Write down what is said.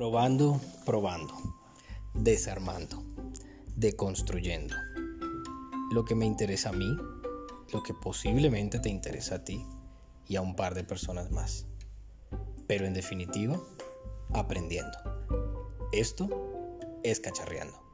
Probando, probando, desarmando, deconstruyendo. Lo que me interesa a mí, lo que posiblemente te interesa a ti y a un par de personas más. Pero en definitiva, aprendiendo. Esto es cacharreando.